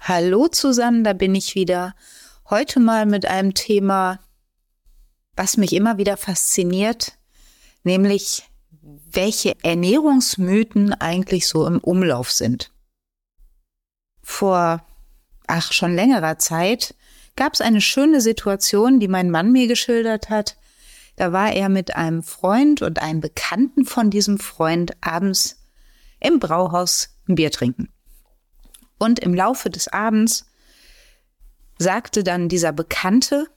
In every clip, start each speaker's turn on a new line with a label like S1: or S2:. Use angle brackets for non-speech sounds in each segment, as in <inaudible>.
S1: Hallo zusammen, da bin ich wieder. Heute mal mit einem Thema, was mich immer wieder fasziniert, nämlich welche Ernährungsmythen eigentlich so im Umlauf sind. Vor, ach, schon längerer Zeit gab es eine schöne Situation, die mein Mann mir geschildert hat. Da war er mit einem Freund und einem Bekannten von diesem Freund abends im Brauhaus ein Bier trinken. Und im Laufe des Abends sagte dann dieser Bekannte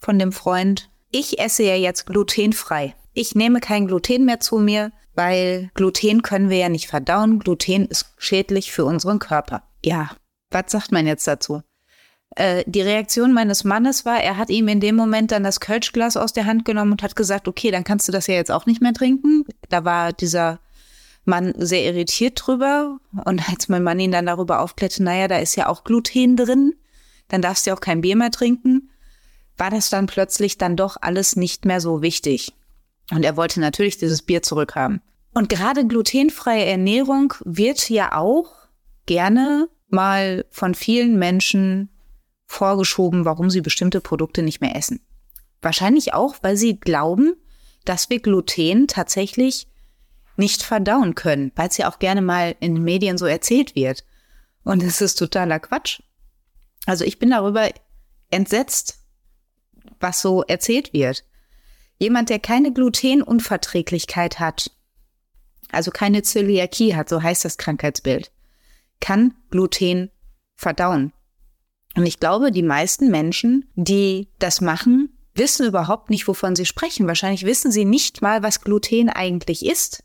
S1: von dem Freund, ich esse ja jetzt glutenfrei. Ich nehme kein Gluten mehr zu mir, weil Gluten können wir ja nicht verdauen. Gluten ist schädlich für unseren Körper. Ja, was sagt man jetzt dazu? Äh, die Reaktion meines Mannes war, er hat ihm in dem Moment dann das Kölschglas aus der Hand genommen und hat gesagt, okay, dann kannst du das ja jetzt auch nicht mehr trinken. Da war dieser Mann sehr irritiert drüber. Und <laughs> als mein Mann ihn dann darüber aufklärte, naja, da ist ja auch Gluten drin, dann darfst du ja auch kein Bier mehr trinken, war das dann plötzlich dann doch alles nicht mehr so wichtig. Und er wollte natürlich dieses Bier zurückhaben. Und gerade glutenfreie Ernährung wird ja auch gerne mal von vielen Menschen vorgeschoben, warum sie bestimmte Produkte nicht mehr essen. Wahrscheinlich auch, weil sie glauben, dass wir Gluten tatsächlich nicht verdauen können, weil es ja auch gerne mal in den Medien so erzählt wird. Und es ist totaler Quatsch. Also ich bin darüber entsetzt, was so erzählt wird. Jemand, der keine Glutenunverträglichkeit hat, also keine Zöliakie hat, so heißt das Krankheitsbild, kann Gluten verdauen. Und ich glaube, die meisten Menschen, die das machen, wissen überhaupt nicht, wovon sie sprechen. Wahrscheinlich wissen sie nicht mal, was Gluten eigentlich ist.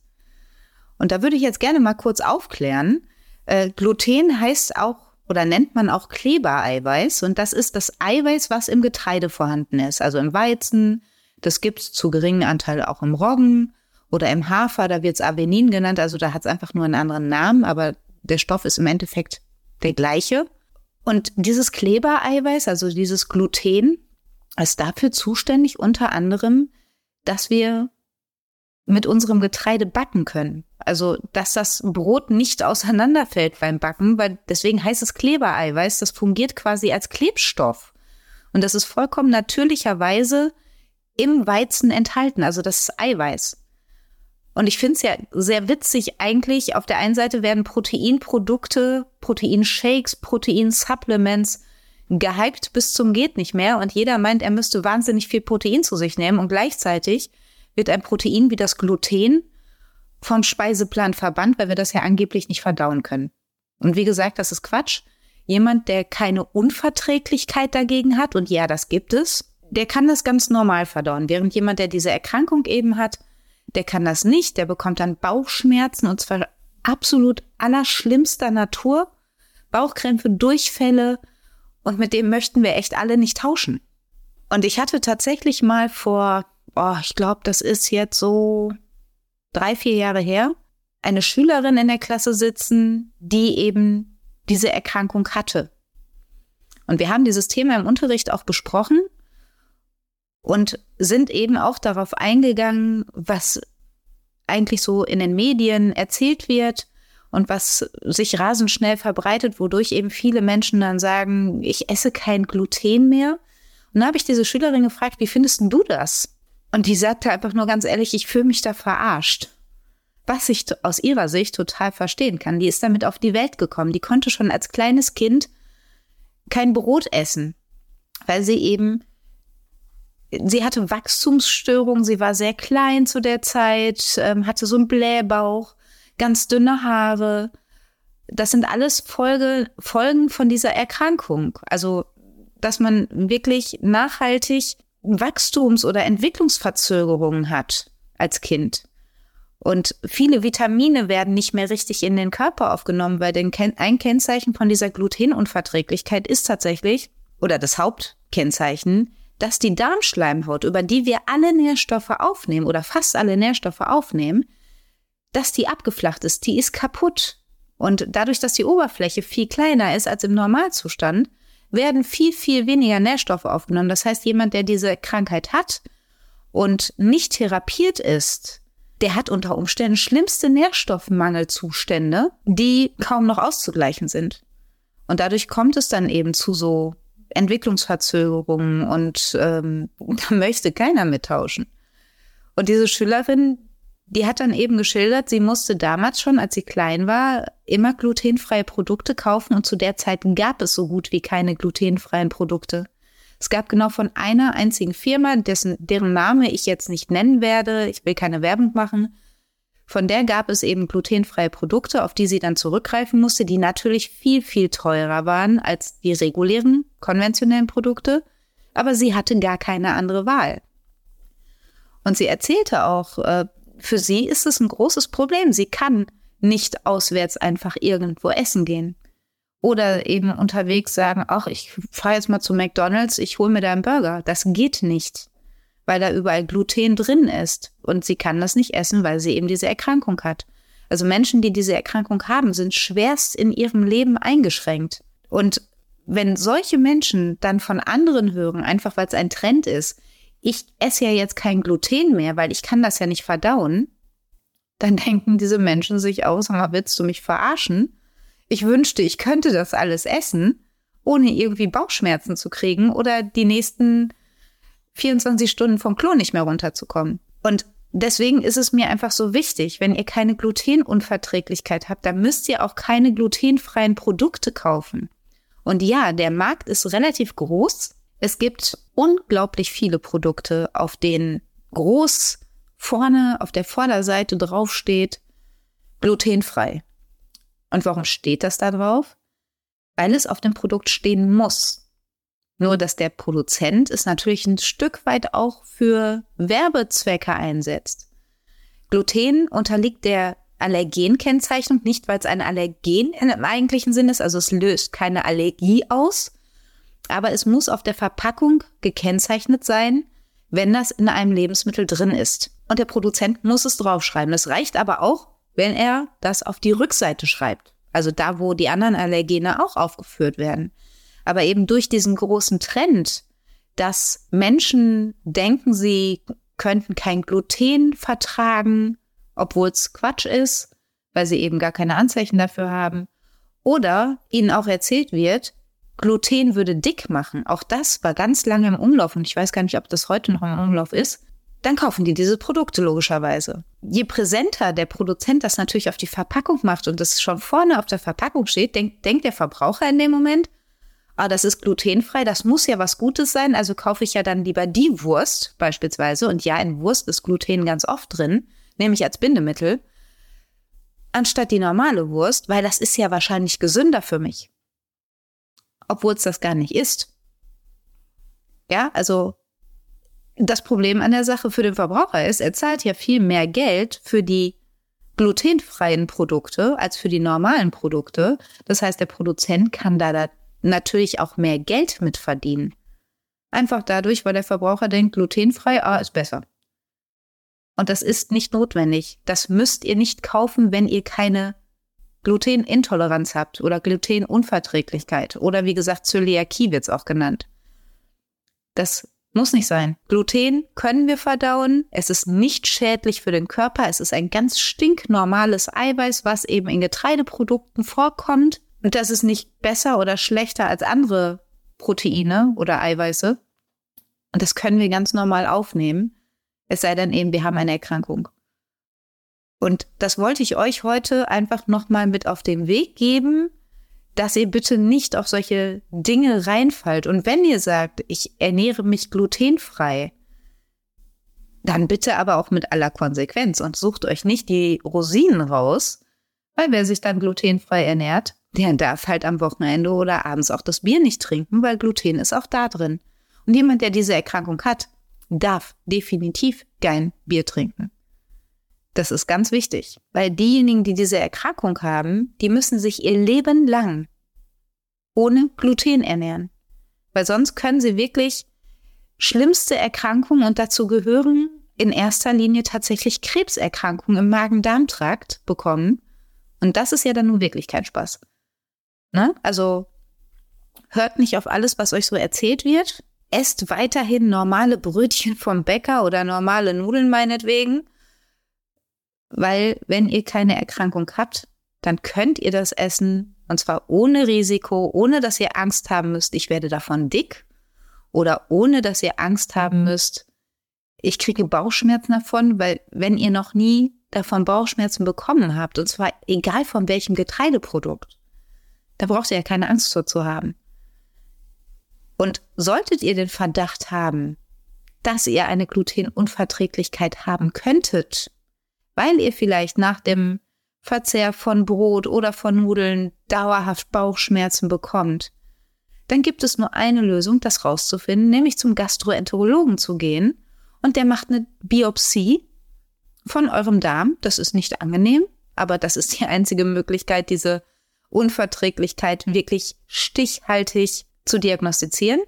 S1: Und da würde ich jetzt gerne mal kurz aufklären. Äh, Gluten heißt auch oder nennt man auch Klebereiweiß und das ist das Eiweiß, was im Getreide vorhanden ist, also im Weizen. Das gibt's zu geringen Anteil auch im Roggen oder im Hafer, da wird's Avenin genannt, also da hat's einfach nur einen anderen Namen, aber der Stoff ist im Endeffekt der gleiche. Und dieses Klebereiweiß, also dieses Gluten, ist dafür zuständig unter anderem, dass wir mit unserem Getreide backen können. Also, dass das Brot nicht auseinanderfällt beim Backen, weil deswegen heißt es Klebereiweiß, das fungiert quasi als Klebstoff. Und das ist vollkommen natürlicherweise im Weizen enthalten, also das ist Eiweiß. Und ich finde es ja sehr witzig eigentlich, auf der einen Seite werden Proteinprodukte, Proteinshakes, Proteinsupplements gehypt bis zum geht nicht mehr und jeder meint, er müsste wahnsinnig viel Protein zu sich nehmen und gleichzeitig wird ein Protein wie das Gluten vom Speiseplan verbannt, weil wir das ja angeblich nicht verdauen können. Und wie gesagt, das ist Quatsch. Jemand, der keine Unverträglichkeit dagegen hat, und ja, das gibt es, der kann das ganz normal verdauen. Während jemand, der diese Erkrankung eben hat, der kann das nicht, der bekommt dann Bauchschmerzen und zwar absolut allerschlimmster Natur, Bauchkrämpfe, Durchfälle und mit dem möchten wir echt alle nicht tauschen. Und ich hatte tatsächlich mal vor oh, ich glaube, das ist jetzt so drei, vier Jahre her, eine Schülerin in der Klasse sitzen, die eben diese Erkrankung hatte. Und wir haben dieses Thema im Unterricht auch besprochen und sind eben auch darauf eingegangen, was eigentlich so in den Medien erzählt wird und was sich rasend schnell verbreitet, wodurch eben viele Menschen dann sagen, ich esse kein Gluten mehr. Und da habe ich diese Schülerin gefragt, wie findest du das? Und die sagte einfach nur ganz ehrlich, ich fühle mich da verarscht. Was ich aus ihrer Sicht total verstehen kann. Die ist damit auf die Welt gekommen. Die konnte schon als kleines Kind kein Brot essen, weil sie eben, sie hatte Wachstumsstörungen, sie war sehr klein zu der Zeit, ähm, hatte so einen Blähbauch, ganz dünne Haare. Das sind alles Folge, Folgen von dieser Erkrankung. Also, dass man wirklich nachhaltig Wachstums- oder Entwicklungsverzögerungen hat als Kind. Und viele Vitamine werden nicht mehr richtig in den Körper aufgenommen, weil ein Kennzeichen von dieser Glutenunverträglichkeit ist tatsächlich, oder das Hauptkennzeichen, dass die Darmschleimhaut, über die wir alle Nährstoffe aufnehmen oder fast alle Nährstoffe aufnehmen, dass die abgeflacht ist, die ist kaputt. Und dadurch, dass die Oberfläche viel kleiner ist als im Normalzustand, werden viel, viel weniger Nährstoffe aufgenommen. Das heißt, jemand, der diese Krankheit hat und nicht therapiert ist, der hat unter Umständen schlimmste Nährstoffmangelzustände, die kaum noch auszugleichen sind. Und dadurch kommt es dann eben zu so Entwicklungsverzögerungen und ähm, <laughs> da möchte keiner mittauschen. Und diese Schülerin, die hat dann eben geschildert, sie musste damals schon, als sie klein war, immer glutenfreie Produkte kaufen und zu der Zeit gab es so gut wie keine glutenfreien Produkte. Es gab genau von einer einzigen Firma, dessen, deren Name ich jetzt nicht nennen werde, ich will keine Werbung machen, von der gab es eben glutenfreie Produkte, auf die sie dann zurückgreifen musste, die natürlich viel, viel teurer waren als die regulären, konventionellen Produkte. Aber sie hatte gar keine andere Wahl. Und sie erzählte auch, äh, für sie ist es ein großes Problem. Sie kann nicht auswärts einfach irgendwo essen gehen. Oder eben unterwegs sagen, ach, ich fahre jetzt mal zu McDonald's, ich hole mir da einen Burger. Das geht nicht weil da überall Gluten drin ist. Und sie kann das nicht essen, weil sie eben diese Erkrankung hat. Also Menschen, die diese Erkrankung haben, sind schwerst in ihrem Leben eingeschränkt. Und wenn solche Menschen dann von anderen hören, einfach weil es ein Trend ist, ich esse ja jetzt kein Gluten mehr, weil ich kann das ja nicht verdauen, dann <laughs> denken diese Menschen sich aus, sag mal, willst du mich verarschen? Ich wünschte, ich könnte das alles essen, ohne irgendwie Bauchschmerzen zu kriegen oder die nächsten 24 Stunden vom Klo nicht mehr runterzukommen. Und deswegen ist es mir einfach so wichtig, wenn ihr keine Glutenunverträglichkeit habt, dann müsst ihr auch keine glutenfreien Produkte kaufen. Und ja, der Markt ist relativ groß. Es gibt unglaublich viele Produkte, auf denen groß vorne auf der Vorderseite draufsteht, glutenfrei. Und warum steht das da drauf? Weil es auf dem Produkt stehen muss. Nur, dass der Produzent es natürlich ein Stück weit auch für Werbezwecke einsetzt. Gluten unterliegt der Allergenkennzeichnung nicht, weil es ein Allergen im eigentlichen Sinn ist, also es löst keine Allergie aus, aber es muss auf der Verpackung gekennzeichnet sein, wenn das in einem Lebensmittel drin ist. Und der Produzent muss es draufschreiben. Das reicht aber auch, wenn er das auf die Rückseite schreibt. Also da, wo die anderen Allergene auch aufgeführt werden. Aber eben durch diesen großen Trend, dass Menschen denken, sie könnten kein Gluten vertragen, obwohl es Quatsch ist, weil sie eben gar keine Anzeichen dafür haben. Oder ihnen auch erzählt wird, Gluten würde dick machen. Auch das war ganz lange im Umlauf und ich weiß gar nicht, ob das heute noch im Umlauf ist. Dann kaufen die diese Produkte logischerweise. Je präsenter der Produzent das natürlich auf die Verpackung macht und das schon vorne auf der Verpackung steht, denkt, denkt der Verbraucher in dem Moment, ah, das ist glutenfrei, das muss ja was Gutes sein, also kaufe ich ja dann lieber die Wurst beispielsweise. Und ja, in Wurst ist Gluten ganz oft drin, nämlich als Bindemittel, anstatt die normale Wurst, weil das ist ja wahrscheinlich gesünder für mich. Obwohl es das gar nicht ist. Ja, also das Problem an der Sache für den Verbraucher ist, er zahlt ja viel mehr Geld für die glutenfreien Produkte als für die normalen Produkte. Das heißt, der Produzent kann da natürlich auch mehr Geld mit verdienen. Einfach dadurch, weil der Verbraucher denkt, glutenfrei, ah, ist besser. Und das ist nicht notwendig. Das müsst ihr nicht kaufen, wenn ihr keine Glutenintoleranz habt oder Glutenunverträglichkeit oder wie gesagt Zöliakie wird es auch genannt. Das muss nicht sein. Gluten können wir verdauen. Es ist nicht schädlich für den Körper. Es ist ein ganz stinknormales Eiweiß, was eben in Getreideprodukten vorkommt. Und das ist nicht besser oder schlechter als andere Proteine oder Eiweiße. Und das können wir ganz normal aufnehmen. Es sei denn eben, wir haben eine Erkrankung. Und das wollte ich euch heute einfach nochmal mit auf den Weg geben, dass ihr bitte nicht auf solche Dinge reinfallt. Und wenn ihr sagt, ich ernähre mich glutenfrei, dann bitte aber auch mit aller Konsequenz und sucht euch nicht die Rosinen raus, weil wer sich dann glutenfrei ernährt, der darf halt am Wochenende oder abends auch das Bier nicht trinken, weil Gluten ist auch da drin. Und jemand, der diese Erkrankung hat, darf definitiv kein Bier trinken. Das ist ganz wichtig, weil diejenigen, die diese Erkrankung haben, die müssen sich ihr Leben lang ohne Gluten ernähren. Weil sonst können sie wirklich schlimmste Erkrankungen und dazu gehören in erster Linie tatsächlich Krebserkrankungen im Magen-Darm-Trakt bekommen. Und das ist ja dann nun wirklich kein Spaß. Ne? Also hört nicht auf alles, was euch so erzählt wird. Esst weiterhin normale Brötchen vom Bäcker oder normale Nudeln meinetwegen. Weil wenn ihr keine Erkrankung habt, dann könnt ihr das essen und zwar ohne Risiko, ohne dass ihr Angst haben müsst, ich werde davon dick oder ohne dass ihr Angst haben müsst, ich kriege Bauchschmerzen davon, weil wenn ihr noch nie davon Bauchschmerzen bekommen habt, und zwar egal von welchem Getreideprodukt, da braucht ihr ja keine Angst vor zu haben. Und solltet ihr den Verdacht haben, dass ihr eine Glutenunverträglichkeit haben könntet, weil ihr vielleicht nach dem Verzehr von Brot oder von Nudeln dauerhaft Bauchschmerzen bekommt, dann gibt es nur eine Lösung, das rauszufinden, nämlich zum Gastroenterologen zu gehen und der macht eine Biopsie von eurem Darm. Das ist nicht angenehm, aber das ist die einzige Möglichkeit, diese Unverträglichkeit wirklich stichhaltig zu diagnostizieren.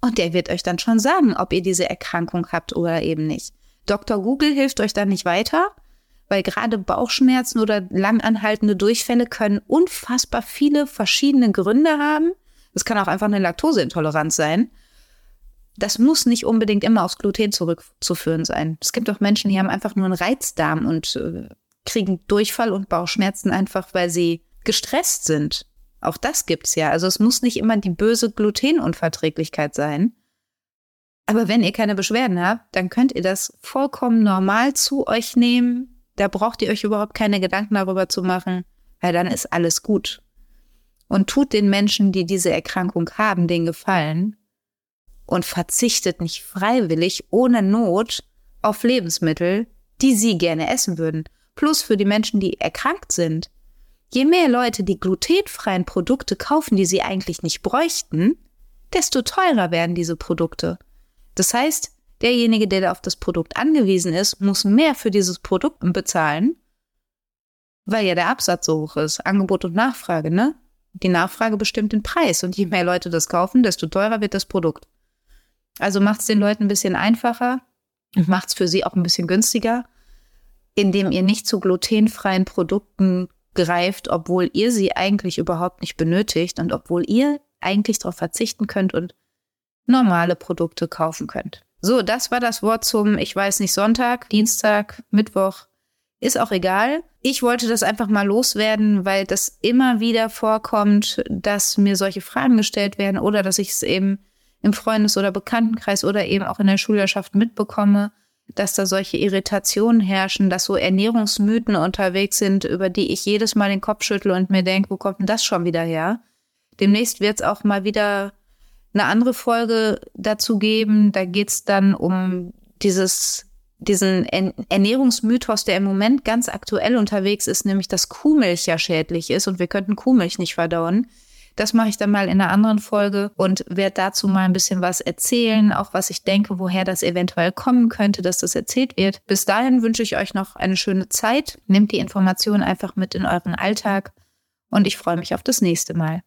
S1: Und der wird euch dann schon sagen, ob ihr diese Erkrankung habt oder eben nicht. Dr. Google hilft euch dann nicht weiter, weil gerade Bauchschmerzen oder langanhaltende Durchfälle können unfassbar viele verschiedene Gründe haben. Es kann auch einfach eine Laktoseintoleranz sein das muss nicht unbedingt immer aufs Gluten zurückzuführen sein. Es gibt auch Menschen, die haben einfach nur einen Reizdarm und äh, kriegen Durchfall und Bauchschmerzen einfach, weil sie gestresst sind. Auch das gibt's ja. Also es muss nicht immer die böse Glutenunverträglichkeit sein. Aber wenn ihr keine Beschwerden habt, dann könnt ihr das vollkommen normal zu euch nehmen. Da braucht ihr euch überhaupt keine Gedanken darüber zu machen, weil dann ist alles gut. Und tut den Menschen, die diese Erkrankung haben, den Gefallen und verzichtet nicht freiwillig ohne Not auf Lebensmittel, die sie gerne essen würden. Plus für die Menschen, die erkrankt sind. Je mehr Leute die glutenfreien Produkte kaufen, die sie eigentlich nicht bräuchten, desto teurer werden diese Produkte. Das heißt, derjenige, der auf das Produkt angewiesen ist, muss mehr für dieses Produkt bezahlen, weil ja der Absatz so hoch ist. Angebot und Nachfrage, ne? Die Nachfrage bestimmt den Preis und je mehr Leute das kaufen, desto teurer wird das Produkt. Also macht es den Leuten ein bisschen einfacher und macht es für sie auch ein bisschen günstiger, indem ihr nicht zu glutenfreien Produkten greift, obwohl ihr sie eigentlich überhaupt nicht benötigt und obwohl ihr eigentlich darauf verzichten könnt und normale Produkte kaufen könnt. So, das war das Wort zum, ich weiß nicht, Sonntag, Dienstag, Mittwoch. Ist auch egal. Ich wollte das einfach mal loswerden, weil das immer wieder vorkommt, dass mir solche Fragen gestellt werden oder dass ich es eben im Freundes- oder Bekanntenkreis oder eben auch in der Schülerschaft mitbekomme, dass da solche Irritationen herrschen, dass so Ernährungsmythen unterwegs sind, über die ich jedes Mal den Kopf schüttle und mir denke, wo kommt denn das schon wieder her? Demnächst wird es auch mal wieder eine andere Folge dazu geben. Da geht es dann um dieses, diesen Ernährungsmythos, der im Moment ganz aktuell unterwegs ist, nämlich dass Kuhmilch ja schädlich ist und wir könnten Kuhmilch nicht verdauen. Das mache ich dann mal in einer anderen Folge und werde dazu mal ein bisschen was erzählen, auch was ich denke, woher das eventuell kommen könnte, dass das erzählt wird. Bis dahin wünsche ich euch noch eine schöne Zeit. Nehmt die Informationen einfach mit in euren Alltag und ich freue mich auf das nächste Mal.